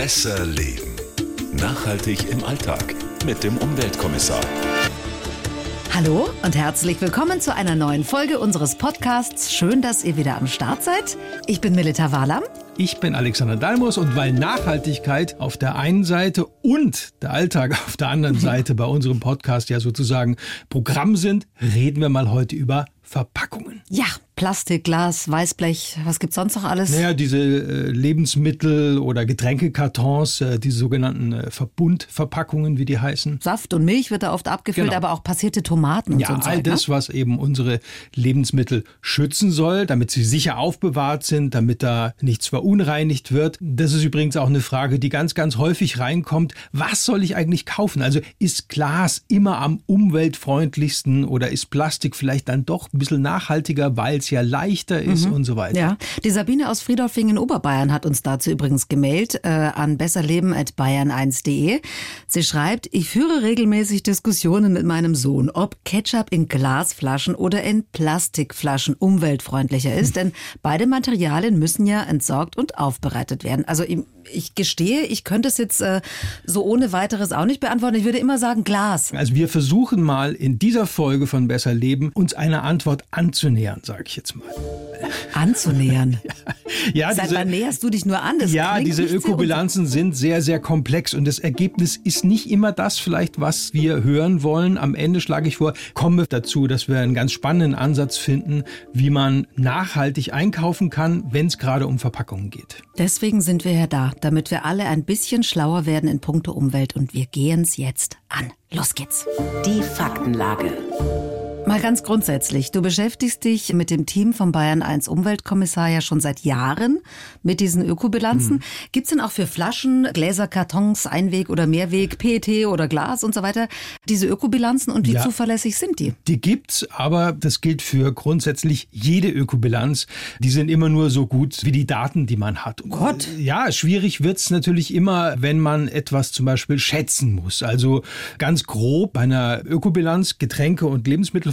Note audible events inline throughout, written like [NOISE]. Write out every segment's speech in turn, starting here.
Besser Leben. Nachhaltig im Alltag mit dem Umweltkommissar. Hallo und herzlich willkommen zu einer neuen Folge unseres Podcasts. Schön, dass ihr wieder am Start seid. Ich bin Melita Wahlam. Ich bin Alexander Dalmus und weil Nachhaltigkeit auf der einen Seite und der Alltag auf der anderen [LAUGHS] Seite bei unserem Podcast ja sozusagen Programm sind, reden wir mal heute über Verpackungen. Ja, Plastik, Glas, Weißblech, was gibt's sonst noch alles? Naja, diese äh, Lebensmittel- oder Getränkekartons, äh, diese sogenannten äh, Verbundverpackungen, wie die heißen. Saft und Milch wird da oft abgefüllt, Genau. aber auch passierte Tomaten und Ja, so. ein all Zeug, das, ne? was eben unsere Lebensmittel schützen soll, damit sie sicher aufbewahrt sind, damit da nichts verunreinigt wird. Das ist übrigens auch eine Frage, die ganz, ganz häufig reinkommt. Was soll ich eigentlich kaufen? Also ist Glas immer am umweltfreundlichsten oder ist Plastik vielleicht dann doch ein bisschen nachhaltiger, weil es ja leichter ist und so weiter? Mhm. Ja, die Sabine aus Friedolfingen in Oberbayern hat uns dazu übrigens gemailt äh, an besserleben.bayern1.de. Sie schreibt, ich führe regelmäßig Diskussionen mit meinem Sohn, ob Ketchup in Glasflaschen oder in Plastikflaschen umweltfreundlicher ist, [LAUGHS] denn beide Materialien müssen ja entsorgt und aufbereitet werden. Also ich, ich gestehe, ich könnte es jetzt äh, so ohne weiteres auch nicht beantworten. Ich würde immer sagen Glas. Also wir versuchen mal in dieser Folge von Besser Leben uns einer Antwort anzunähern, sage ich jetzt mal. Anzunähern. [LAUGHS] Ja, Seit diese- wann näherst du dich nur an? Das ja, diese Ökobilanzen sind sehr, sehr komplex und das Ergebnis ist nicht immer das vielleicht, was wir hören wollen. Am Ende schlage ich vor, kommen wir dazu, dass wir einen ganz spannenden Ansatz finden, wie man nachhaltig einkaufen kann, wenn es gerade um Verpackungen geht. Deswegen sind wir ja da, damit wir alle ein bisschen schlauer werden in puncto Umwelt und wir gehen's jetzt an. Los geht's. Die Faktenlage. Mal ganz grundsätzlich, du beschäftigst dich mit dem Team vom Bayern 1 Umweltkommissar ja schon seit Jahren mit diesen Ökobilanzen. Mhm. Gibt's denn auch für Flaschen, Gläser, Kartons, Einweg oder Mehrweg, PET oder Glas und so weiter diese Ökobilanzen und wie Ja. zuverlässig sind die? Die gibt's, aber das gilt für grundsätzlich jede Ökobilanz. Die sind immer nur so gut wie die Daten, die man hat. Und, Gott. Ja, schwierig wird's natürlich immer, wenn man etwas zum Beispiel schätzen muss. Also ganz grob bei einer Ökobilanz, Getränke und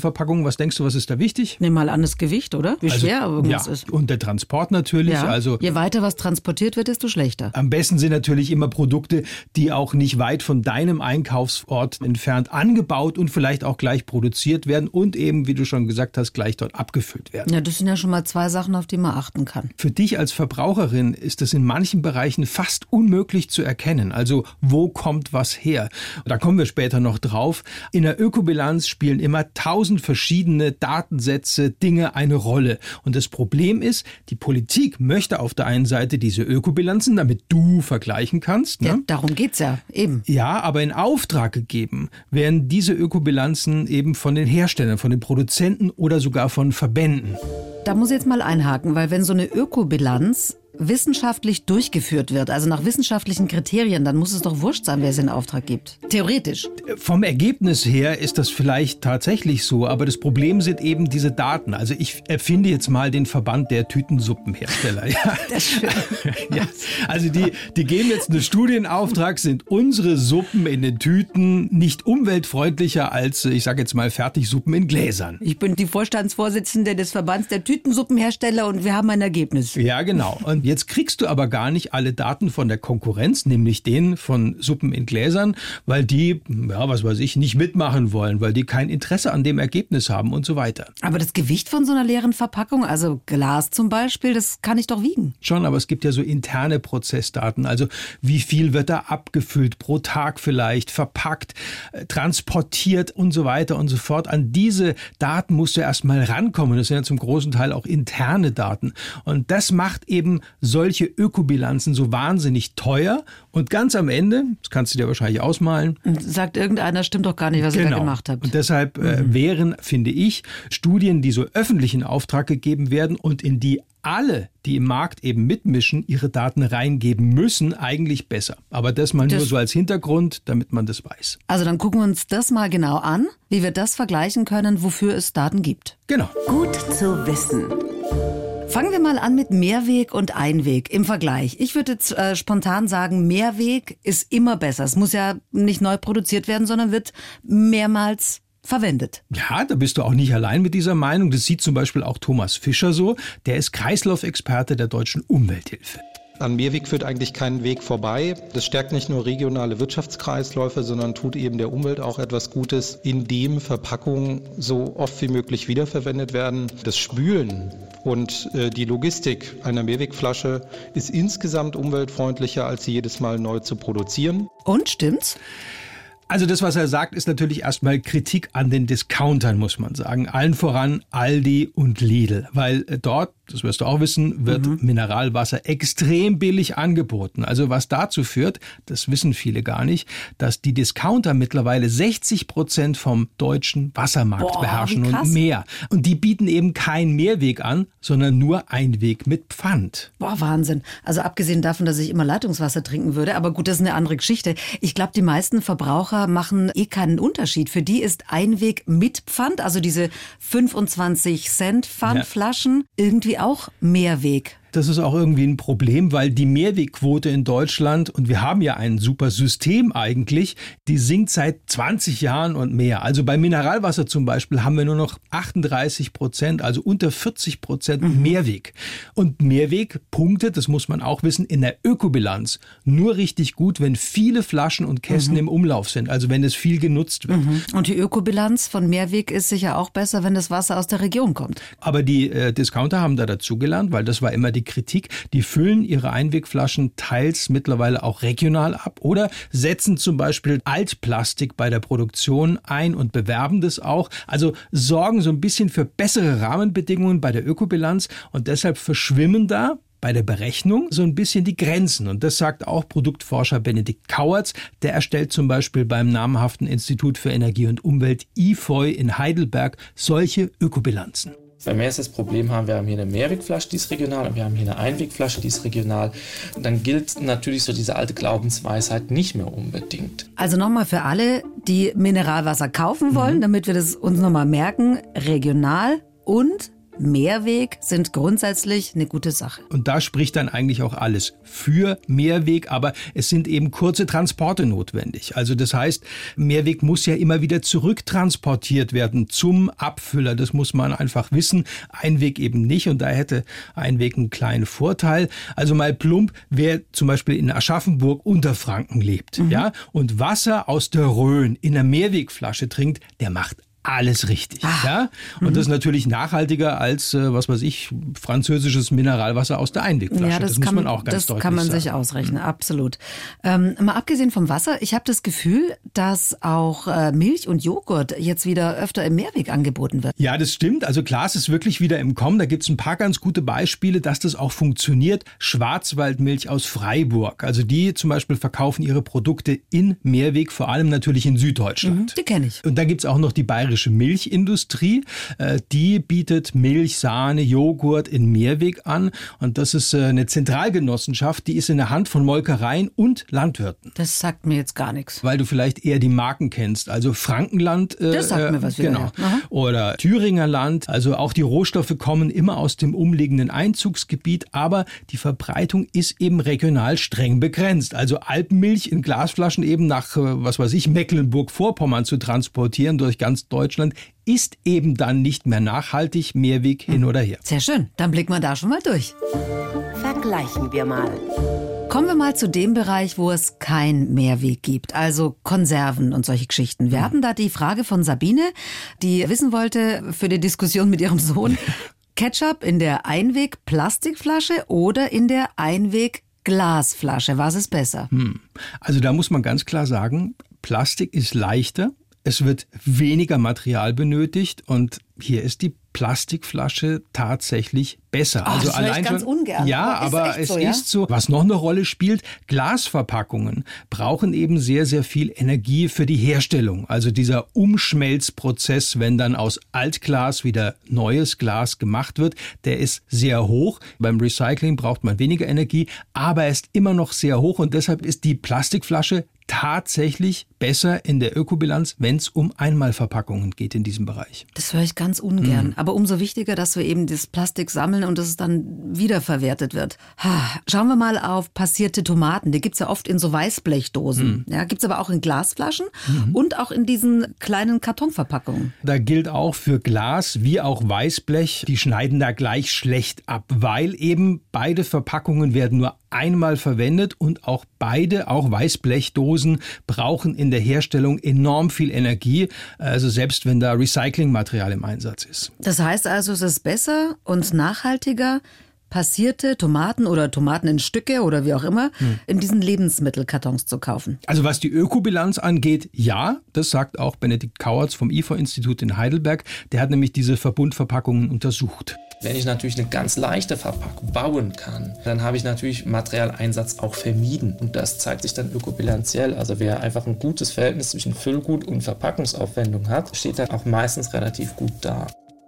Lebensmittelverpackungen, was denkst du, was ist da wichtig? Nimm mal an das Gewicht, oder? Wie schwer irgendwas ja, ist. und der Transport natürlich. Ja. Also Je weiter was transportiert wird, desto schlechter. am besten sind natürlich immer Produkte, die auch nicht weit von deinem Einkaufsort entfernt angebaut und vielleicht auch gleich produziert werden und eben, wie du schon gesagt hast, gleich dort abgefüllt werden. Ja, das sind ja schon mal zwei Sachen, auf die man achten kann. Für dich als Verbraucherin ist es in manchen Bereichen fast unmöglich zu erkennen. Also wo kommt was her? Da kommen wir später noch drauf. In der Ökobilanz spielen immer tausend verschiedene Datensätze, Dinge eine Rolle. Und das Problem ist, die Politik möchte auf der einen Seite diese Ökobilanzen, damit du vergleichen kannst. Ne? Ja, darum geht's ja, eben. Ja, aber in Auftrag gegeben werden diese Ökobilanzen eben von den Herstellern, von den Produzenten oder sogar von Verbänden. Da muss ich jetzt mal einhaken, weil wenn so eine Ökobilanz wissenschaftlich durchgeführt wird, also nach wissenschaftlichen Kriterien, dann muss es doch wurscht sein, wer es in Auftrag gibt. Theoretisch. Vom Ergebnis her ist das vielleicht tatsächlich so, aber das Problem sind eben diese Daten. Also ich erfinde jetzt mal den Verband der Tütensuppenhersteller. Ja. [LAUGHS] Das ist schön. [LAUGHS] Ja. Also die, die geben jetzt einen Studienauftrag, sind unsere Suppen in den Tüten nicht umweltfreundlicher als, ich sage jetzt mal, Fertigsuppen in Gläsern. Ich bin die Vorstandsvorsitzende des Verbands der Tütensuppenhersteller und wir haben ein Ergebnis. Ja, genau. Und jetzt kriegst du aber gar nicht alle Daten von der Konkurrenz, nämlich den von Suppen in Gläsern, weil die, ja, was weiß ich, nicht mitmachen wollen, weil die kein Interesse an dem Ergebnis haben und so weiter. Aber das Gewicht von so einer leeren Verpackung, also Glas zum Beispiel, das kann ich doch wiegen. Schon, aber es gibt ja so interne Prozessdaten. Also wie viel wird da abgefüllt pro Tag vielleicht, verpackt, äh, transportiert und so weiter und so fort. An diese Daten musst du erstmal rankommen. Das sind ja zum großen Teil auch interne Daten. Und das macht eben solche Ökobilanzen so wahnsinnig teuer. Und ganz am Ende, das kannst du dir wahrscheinlich ausmalen, sagt irgendeiner, stimmt doch gar nicht, was ihr da gemacht habt. und deshalb äh, wären, finde ich, Studien, die so öffentlich in Auftrag gegeben werden und in die alle, die im Markt eben mitmischen, ihre Daten reingeben müssen, eigentlich besser. Aber das mal nur Das- so als Hintergrund, damit man das weiß. Also dann gucken wir uns das mal genau an, wie wir das vergleichen können, wofür es Daten gibt. Genau. Gut zu wissen. Fangen wir mal an mit Mehrweg und Einweg im Vergleich. Ich würde jetzt äh, spontan sagen, Mehrweg ist immer besser. Es muss ja nicht neu produziert werden, sondern wird mehrmals verwendet. Ja, da bist du auch nicht allein mit dieser Meinung. Das sieht zum Beispiel auch Thomas Fischer so. Der ist Kreislaufexperte der Deutschen Umwelthilfe. An Mehrweg führt eigentlich kein Weg vorbei. Das stärkt nicht nur regionale Wirtschaftskreisläufe, sondern tut eben der Umwelt auch etwas Gutes, indem Verpackungen so oft wie möglich wiederverwendet werden. Das Spülen und äh, die Logistik einer Mehrwegflasche ist insgesamt umweltfreundlicher, als sie jedes Mal neu zu produzieren. Und stimmt's? Also das, was er sagt, ist natürlich erstmal Kritik an den Discountern, muss man sagen. Allen voran Aldi und Lidl, weil äh, dort das wirst du auch wissen, wird mhm. Mineralwasser extrem billig angeboten. Also was dazu führt, das wissen viele gar nicht, dass die Discounter mittlerweile 60 Prozent vom deutschen Wassermarkt Boah, beherrschen und mehr. Und die bieten eben keinen Mehrweg an, sondern nur Einweg mit Pfand. Boah, Wahnsinn. Also abgesehen davon, dass ich immer Leitungswasser trinken würde, aber gut, das ist eine andere Geschichte. Ich glaube, die meisten Verbraucher machen eh keinen Unterschied. Für die ist Einweg mit Pfand, also diese 25 Cent Pfandflaschen, ja. irgendwie auch Mehrweg das ist auch irgendwie ein Problem, weil die Mehrwegquote in Deutschland, und wir haben ja ein super System eigentlich, die sinkt seit 20 Jahren und mehr. Also bei Mineralwasser zum Beispiel haben wir nur noch 38 Prozent, also unter 40 Prozent mhm. Mehrweg. Und Mehrweg punktet, das muss man auch wissen, in der Ökobilanz nur richtig gut, wenn viele Flaschen und Kästen mhm. im Umlauf sind, also wenn es viel genutzt wird. Mhm. Und die Ökobilanz von Mehrweg ist sicher auch besser, wenn das Wasser aus der Region kommt. Aber die äh, Discounter haben da dazugelernt, weil das war immer die Kritik. Die füllen ihre Einwegflaschen teils mittlerweile auch regional ab oder setzen zum Beispiel Altplastik bei der Produktion ein und bewerben das auch. Also sorgen so ein bisschen für bessere Rahmenbedingungen bei der Ökobilanz und deshalb verschwimmen da bei der Berechnung so ein bisschen die Grenzen. Und das sagt auch Produktforscher Benedikt Kauertz. Der erstellt zum Beispiel beim namhaften Institut für Energie und Umwelt IFOI in Heidelberg solche Ökobilanzen. Wenn wir jetzt das Problem haben, wir haben hier eine Mehrwegflasche, die ist regional, und wir haben hier eine Einwegflasche, die ist regional, dann gilt natürlich so diese alte Glaubensweisheit nicht mehr unbedingt. Also nochmal für alle, die Mineralwasser kaufen wollen, mhm. damit wir das uns nochmal merken, regional und Mehrweg sind grundsätzlich eine gute Sache. Und da spricht dann eigentlich auch alles für Mehrweg, aber es sind eben kurze Transporte notwendig. Also das heißt, Mehrweg muss ja immer wieder zurücktransportiert werden zum Abfüller. Das muss man einfach wissen. Einweg eben nicht und da hätte Einweg einen kleinen Vorteil. Also mal plump, wer zum Beispiel in Aschaffenburg unter Franken lebt, mhm. ja, und Wasser aus der Rhön in einer Mehrwegflasche trinkt, der macht alles richtig. Ah. Ja? Und mhm. das ist natürlich nachhaltiger als, äh, was weiß ich, französisches Mineralwasser aus der Einwegflasche. Ja, das, das muss man auch ganz Das kann man sagen. sich ausrechnen, mhm. absolut. Ähm, mal abgesehen vom Wasser, ich habe das Gefühl, dass auch äh, Milch und Joghurt jetzt wieder öfter im Mehrweg angeboten wird. Ja, das stimmt. Also Glas ist wirklich wieder im Kommen. Da gibt es ein paar ganz gute Beispiele, dass das auch funktioniert. Schwarzwaldmilch aus Freiburg. Also die zum Beispiel verkaufen ihre Produkte in Mehrweg, vor allem natürlich in Süddeutschland. Mhm, die kenne ich. Und da gibt es auch noch die bayerische bayerische Milchindustrie. Äh, die bietet Milch, Sahne, Joghurt in Mehrweg an. Und das ist äh, eine Zentralgenossenschaft, die ist in der Hand von Molkereien und Landwirten. Das sagt mir jetzt gar nichts. Weil du vielleicht eher die Marken kennst. Also Frankenland. Äh, das sagt mir was. Genau. Oder Thüringer Land. Also auch die Rohstoffe kommen immer aus dem umliegenden Einzugsgebiet. Aber die Verbreitung ist eben regional streng begrenzt. Also Alpenmilch in Glasflaschen eben nach, was weiß ich, Mecklenburg-Vorpommern zu transportieren durch ganz Deutschland Deutschland ist eben dann nicht mehr nachhaltig, Mehrweg hin oder her. Sehr schön, dann blicken wir da schon mal durch. Vergleichen wir mal. Kommen wir mal zu dem Bereich, wo es kein Mehrweg gibt, also Konserven und solche Geschichten. Wir mhm. hatten da die Frage von Sabine, die wissen wollte für die Diskussion mit ihrem Sohn, [LAUGHS] Ketchup in der Einweg-Plastikflasche oder in der Einweg-Glasflasche. Was ist besser? Hm. Also da muss man ganz klar sagen, Plastik ist leichter, es wird weniger Material benötigt und hier ist die Plastikflasche tatsächlich besser. Ach, also das allein ganz schon, ungern. Ja, aber, aber es so, ja? ist so. Was noch eine Rolle spielt, Glasverpackungen brauchen eben sehr, sehr viel Energie für die Herstellung. Also dieser Umschmelzprozess, wenn dann aus Altglas wieder neues Glas gemacht wird, der ist sehr hoch. Beim Recycling braucht man weniger Energie, aber er ist immer noch sehr hoch und deshalb ist die Plastikflasche tatsächlich besser in der Ökobilanz, wenn es um Einmalverpackungen geht in diesem Bereich. Das höre ich ganz ungern. Mhm. Aber umso wichtiger, dass wir eben das Plastik sammeln und dass es dann wiederverwertet wird. Schauen wir mal auf passierte Tomaten. Die gibt's ja oft in so Weißblechdosen. Mhm. Ja, gibt's aber auch in Glasflaschen mhm. und auch in diesen kleinen Kartonverpackungen. Da gilt auch für Glas wie auch Weißblech, die schneiden da gleich schlecht ab, weil eben beide Verpackungen werden nur einmal verwendet und auch beide, auch Weißblechdosen, brauchen in der Herstellung enorm viel Energie, also selbst wenn da Recyclingmaterial im Einsatz ist. Das heißt also, es ist besser und nachhaltiger, passierte Tomaten oder Tomaten in Stücke oder wie auch immer hm. in diesen Lebensmittelkartons zu kaufen. Also was die Ökobilanz angeht, ja, das sagt auch Benedikt Kauertz vom IFA-Institut in Heidelberg. Der hat nämlich diese Verbundverpackungen untersucht. Wenn ich natürlich eine ganz leichte Verpackung bauen kann, dann habe ich natürlich Materialeinsatz auch vermieden. Und das zeigt sich dann ökobilanziell. Also wer einfach ein gutes Verhältnis zwischen Füllgut und Verpackungsaufwendung hat, steht dann auch meistens relativ gut da.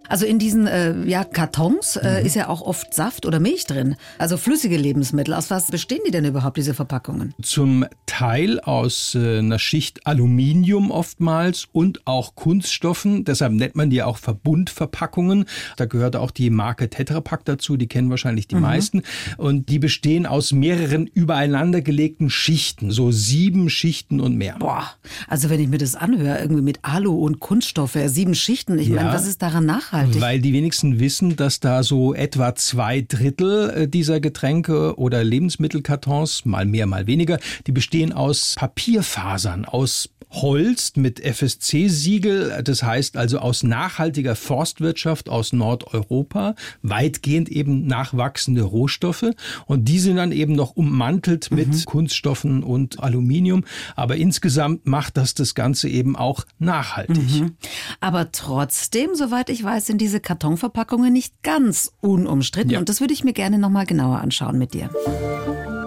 Also in diesen äh, ja, Kartons äh, mhm. ist ja auch oft Saft oder Milch drin. Also flüssige Lebensmittel. Aus was bestehen die denn überhaupt, diese Verpackungen? Zum Teil aus äh, einer Schicht Aluminium oftmals und auch Kunststoffen. Deshalb nennt man die auch Verbundverpackungen. Da gehört auch die Marke Tetra Pak dazu. Die kennen wahrscheinlich die mhm. meisten. Und die bestehen aus mehreren übereinander gelegten Schichten. So sieben Schichten und mehr. Boah, also wenn ich mir das anhöre, irgendwie mit Alu und Kunststoffe, sieben Schichten. Ich ja. meine, was ist daran nachhaltig? Nachhaltig? Weil die wenigsten wissen, dass da so etwa zwei Drittel äh, dieser Getränke oder Lebensmittelkartons, mal mehr, mal weniger, die bestehen aus Papierfasern, aus Holz mit FSC-Siegel, das heißt also aus nachhaltiger Forstwirtschaft aus Nordeuropa, weitgehend eben nachwachsende Rohstoffe und die sind dann eben noch ummantelt mit mhm. Kunststoffen und Aluminium, aber insgesamt macht das das Ganze eben auch nachhaltig. Mhm. Aber trotzdem, soweit ich weiß, sind diese Kartonverpackungen nicht ganz unumstritten ja. und das würde ich mir gerne noch mal genauer anschauen mit dir.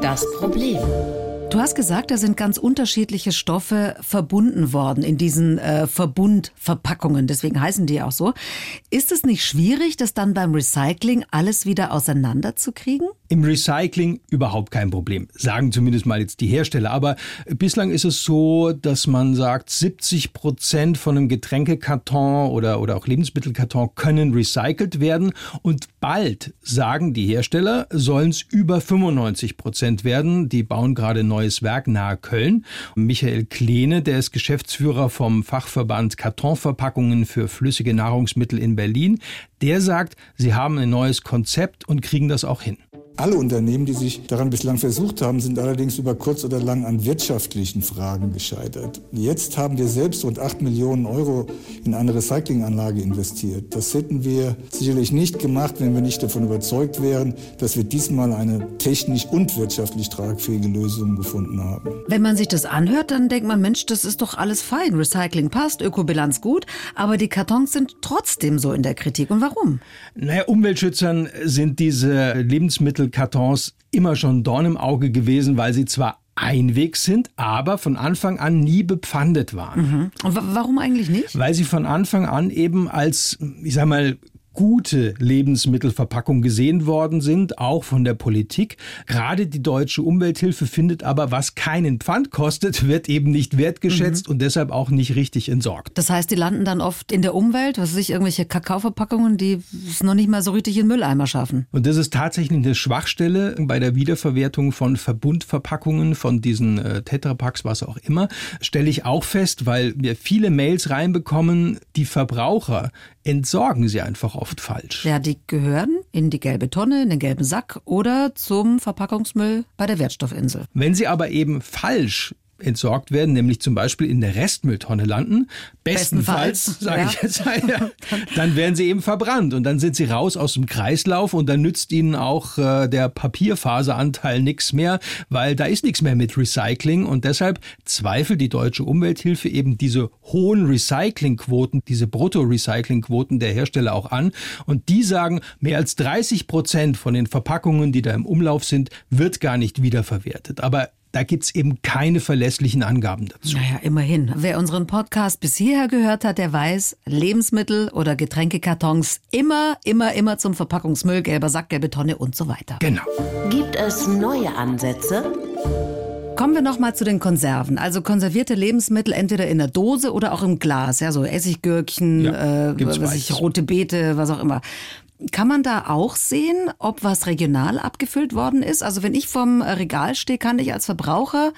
Das Problem. Du hast gesagt, da sind ganz unterschiedliche Stoffe verbunden worden in diesen äh, Verbundverpackungen. Deswegen heißen die auch so. Ist es nicht schwierig, das dann beim Recycling alles wieder auseinanderzukriegen? Im Recycling überhaupt kein Problem, sagen zumindest mal jetzt die Hersteller. Aber bislang ist es so, dass man sagt, 70 Prozent von einem Getränkekarton oder, oder auch Lebensmittelkarton können recycelt werden. Und bald, sagen die Hersteller, sollen es über 95 Prozent werden. Die bauen gerade neu neues Werk nahe Köln. Michael Kleene, der ist Geschäftsführer vom Fachverband Kartonverpackungen für flüssige Nahrungsmittel in Berlin, der sagt, sie haben ein neues Konzept und kriegen das auch hin. Alle Unternehmen, die sich daran bislang versucht haben, sind allerdings über kurz oder lang an wirtschaftlichen Fragen gescheitert. Jetzt haben wir selbst rund 8 Millionen Euro in eine Recyclinganlage investiert. Das hätten wir sicherlich nicht gemacht, wenn wir nicht davon überzeugt wären, dass wir diesmal eine technisch und wirtschaftlich tragfähige Lösung gefunden haben. Wenn man sich das anhört, dann denkt man, Mensch, das ist doch alles fein. Recycling passt, Ökobilanz gut, aber die Kartons sind trotzdem so in der Kritik. Und warum? Naja, Umweltschützern sind diese Lebensmittel Lebensmittelkartons immer schon Dorn im Auge gewesen, weil sie zwar Einweg sind, aber von Anfang an nie bepfandet waren. Mhm. Und warum eigentlich nicht? Weil sie von Anfang an eben als, ich sag mal, gute Lebensmittelverpackung gesehen worden sind, auch von der Politik. Gerade die deutsche Umwelthilfe findet aber, was keinen Pfand kostet, wird eben nicht wertgeschätzt mhm. und deshalb auch nicht richtig entsorgt. Das heißt, die landen dann oft in der Umwelt, was weiß ich, irgendwelche Kakaoverpackungen, die es noch nicht mal so richtig in Mülleimer schaffen. Und das ist tatsächlich eine Schwachstelle bei der Wiederverwertung von Verbundverpackungen, von diesen äh, Tetrapacks, was auch immer, stelle ich auch fest, weil wir viele Mails reinbekommen, die Verbraucher entsorgen sie einfach oft falsch. Ja, die gehören in die gelbe Tonne, in den gelben Sack oder zum Verpackungsmüll bei der Wertstoffinsel. Wenn sie aber eben falsch entsorgt werden, nämlich zum Beispiel in der Restmülltonne landen, bestenfalls, sage ja. ich jetzt, ja, [LAUGHS] dann werden sie eben verbrannt und dann sind sie raus aus dem Kreislauf und dann nützt ihnen auch äh, der Papierfaseranteil nichts mehr, weil da ist nichts mehr mit Recycling und deshalb zweifelt die deutsche Umwelthilfe eben diese hohen Recyclingquoten, diese Brutto-Recyclingquoten der Hersteller auch an und die sagen, mehr als 30 Prozent von den Verpackungen, die da im Umlauf sind, wird gar nicht wiederverwertet. Aber da gibt's eben keine verlässlichen Angaben dazu. Naja, immerhin. Wer unseren Podcast bis hierher gehört hat, der weiß, Lebensmittel oder Getränkekartons immer, immer, immer zum Verpackungsmüll, gelber Sack, gelbe Tonne und so weiter. Genau. Gibt es neue Ansätze? Kommen wir noch mal zu den Konserven. Also konservierte Lebensmittel entweder in der Dose oder auch im Glas. Ja, so Essiggürkchen, ja, äh, was ich, rote Beete, was auch immer. Kann man da auch sehen, ob was regional abgefüllt worden ist? Also wenn ich vom Regal stehe, kann ich als Verbraucher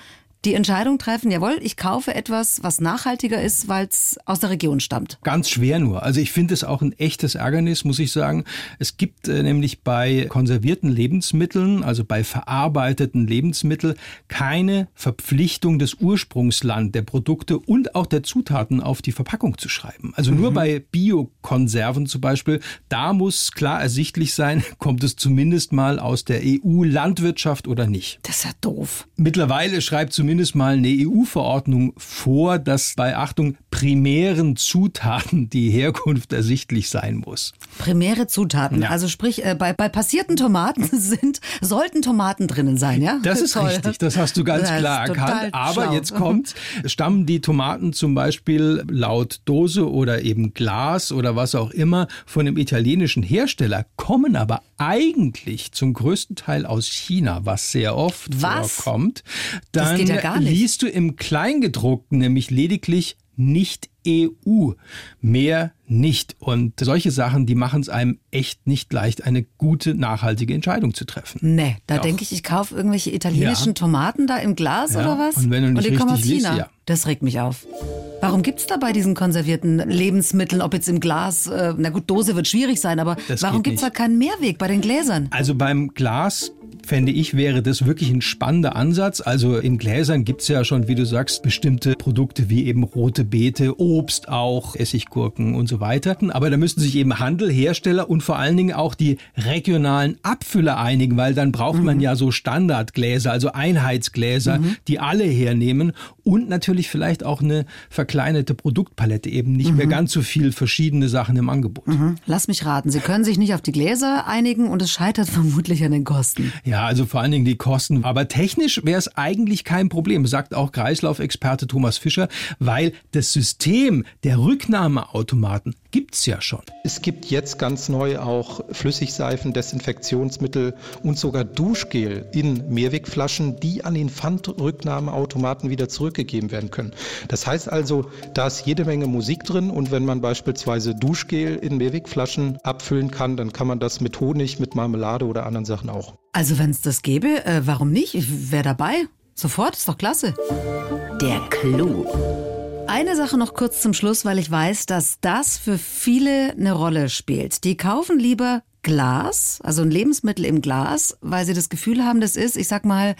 die Entscheidung treffen, jawohl, ich kaufe etwas, was nachhaltiger ist, weil es aus der Region stammt. Ganz schwer nur. Also ich finde es auch ein echtes Ärgernis, muss ich sagen. Es gibt äh, nämlich bei konservierten Lebensmitteln, also bei verarbeiteten Lebensmitteln, keine Verpflichtung des Ursprungsland der Produkte und auch der Zutaten auf die Verpackung zu schreiben. Also nur mhm. bei Biokonserven zum Beispiel, da muss klar ersichtlich sein, [LAUGHS] kommt es zumindest mal aus der EU-Landwirtschaft oder nicht. Das ist ja doof. Mittlerweile schreibt zumindest mal eine EU-Verordnung vor, dass bei Achtung primären Zutaten die Herkunft ersichtlich sein muss. Primäre Zutaten, ja. also sprich äh, bei, bei passierten Tomaten [LAUGHS] sind sollten Tomaten drinnen sein, ja? Das ist Toll. richtig, das hast du ganz klar erkannt. Aber schlau. jetzt kommt, stammen die Tomaten zum Beispiel laut Dose oder eben Glas oder was auch immer von dem italienischen Hersteller, kommen aber eigentlich zum größten Teil aus China, was sehr oft was? vorkommt. Dann ja liest du im Kleingedruckten nämlich lediglich nicht EU. Mehr nicht. Und solche Sachen, die machen es einem echt nicht leicht, eine gute, nachhaltige Entscheidung zu treffen. Nee, da denke ich, ich kaufe irgendwelche italienischen ja. Tomaten da im Glas ja. oder was? Und wenn du nicht Und die kommen aus China. Liest, ja. Das regt mich auf. Warum gibt es da bei diesen konservierten Lebensmitteln, ob jetzt im Glas, äh, na gut, Dose wird schwierig sein, aber das warum gibt es da keinen Mehrweg bei den Gläsern? Also beim Glas fände ich, wäre das wirklich ein spannender Ansatz. Also in Gläsern gibt es ja schon, wie du sagst, bestimmte Produkte wie eben rote Beete, Obst auch, Essiggurken und so weiter. Aber da müssten sich eben Handel, Hersteller und vor allen Dingen auch die regionalen Abfüller einigen, weil dann braucht mhm. man ja so Standardgläser, also Einheitsgläser, mhm. die alle hernehmen und natürlich vielleicht auch eine verkleinerte Produktpalette, eben nicht mhm. mehr ganz so viel verschiedene Sachen im Angebot. Mhm. Lass mich raten, Sie können sich nicht auf die Gläser einigen und es scheitert [LAUGHS] vermutlich an den Kosten. Ja, also vor allen Dingen die Kosten. Aber technisch wäre es eigentlich kein Problem, sagt auch Kreislaufexperte Thomas Fischer, weil das System der Rücknahmeautomaten gibt's ja schon. Es gibt jetzt ganz neu auch Flüssigseifen, Desinfektionsmittel und sogar Duschgel in Mehrwegflaschen, die an den Pfandrücknahmeautomaten wieder zurückgegeben werden können. Das heißt also, da ist jede Menge Musik drin und wenn man beispielsweise Duschgel in Mehrwegflaschen abfüllen kann, dann kann man das mit Honig, mit Marmelade oder anderen Sachen auch. Also wenn es das gäbe, äh, warum nicht? Ich wäre dabei. Sofort, ist doch klasse. Der Clou. Eine Sache noch kurz zum Schluss, weil ich weiß, dass das für viele eine Rolle spielt. Die kaufen lieber Glas, also ein Lebensmittel im Glas, weil sie das Gefühl haben, das ist, ich sag mal,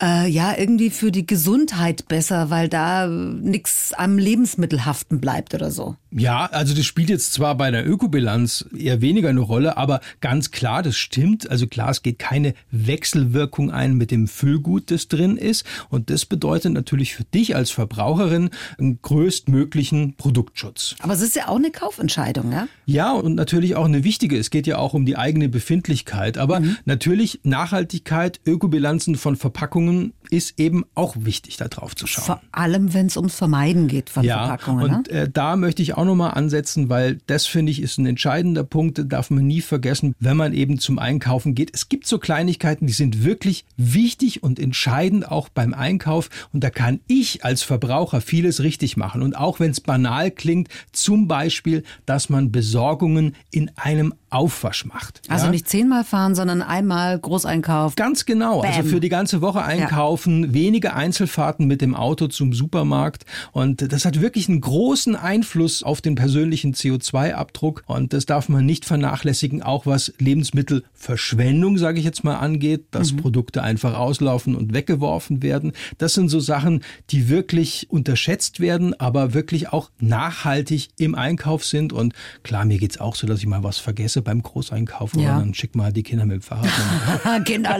äh, ja, irgendwie für die Gesundheit besser, weil da nichts am Lebensmittel haften bleibt oder so. Ja, also das spielt jetzt zwar bei der Ökobilanz eher weniger eine Rolle, aber ganz klar, das stimmt. Also klar, es geht keine Wechselwirkung ein mit dem Füllgut, das drin ist. Und das bedeutet natürlich für dich als Verbraucherin einen größtmöglichen Produktschutz. Aber es ist ja auch eine Kaufentscheidung, ja? Ja, und natürlich auch eine wichtige. Es geht ja auch um die eigene Befindlichkeit. Aber mhm. natürlich Nachhaltigkeit, Ökobilanzen von Verpackungen ist eben auch wichtig, da drauf zu schauen. Vor allem, wenn es ums Vermeiden geht von ja, Verpackungen. Und ne? äh, da möchte ich auch nochmal ansetzen, weil das finde ich ist ein entscheidender Punkt, darf man nie vergessen, wenn man eben zum Einkaufen geht. Es gibt so Kleinigkeiten, die sind wirklich wichtig und entscheidend auch beim Einkauf. Und da kann ich als Verbraucher vieles richtig machen. Und auch wenn es banal klingt, zum Beispiel, dass man Besorgungen in einem Aufwasch macht. Also ja? nicht zehnmal fahren, sondern einmal Großeinkauf. Ganz genau. Also Bam. Also für die ganze Woche einkaufen, ja. wenige Einzelfahrten mit dem Auto zum Supermarkt. Und das hat wirklich einen großen Einfluss auf den persönlichen CO2-Abdruck. Und das darf man nicht vernachlässigen, auch was Lebensmittelverschwendung, sage ich jetzt mal, angeht, dass mhm. Produkte einfach auslaufen und weggeworfen werden. Das sind so Sachen, die wirklich unterschätzt werden, aber wirklich auch nachhaltig im Einkauf sind. Und klar, mir geht's auch so, dass ich mal was vergesse Kasse beim Großeinkaufen ja. dann schick mal die Kinder mit dem Fahrrad. [LAUGHS] Kinder,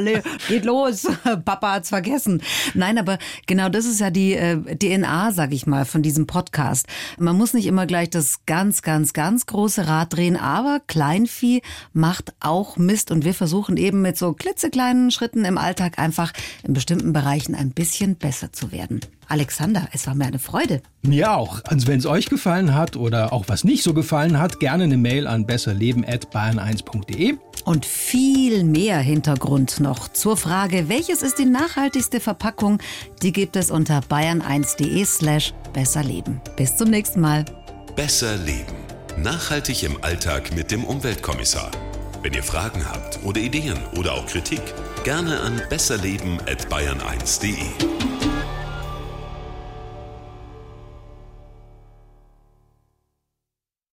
geht los. [LAUGHS] Papa hat's vergessen. Nein, aber genau das ist ja die äh, DNA, sag ich mal, von diesem Podcast. Man muss nicht immer gleich das ganz, ganz, ganz große Rad drehen, aber Kleinvieh macht auch Mist und wir versuchen eben mit so klitzekleinen Schritten im Alltag einfach in bestimmten Bereichen ein bisschen besser zu werden. Alexander, es war mir eine Freude. Mir auch. Also wenn es euch gefallen hat oder auch was nicht so gefallen hat, gerne eine Mail an besserleben.bayern1.de. Und viel mehr Hintergrund noch zur Frage, welches ist die nachhaltigste Verpackung, die gibt es unter bayern1.de slash besserleben. Bis zum nächsten Mal. Besser leben. Nachhaltig im Alltag mit dem Umweltkommissar. Wenn ihr Fragen habt oder Ideen oder auch Kritik, gerne an besserleben@bayern1.de.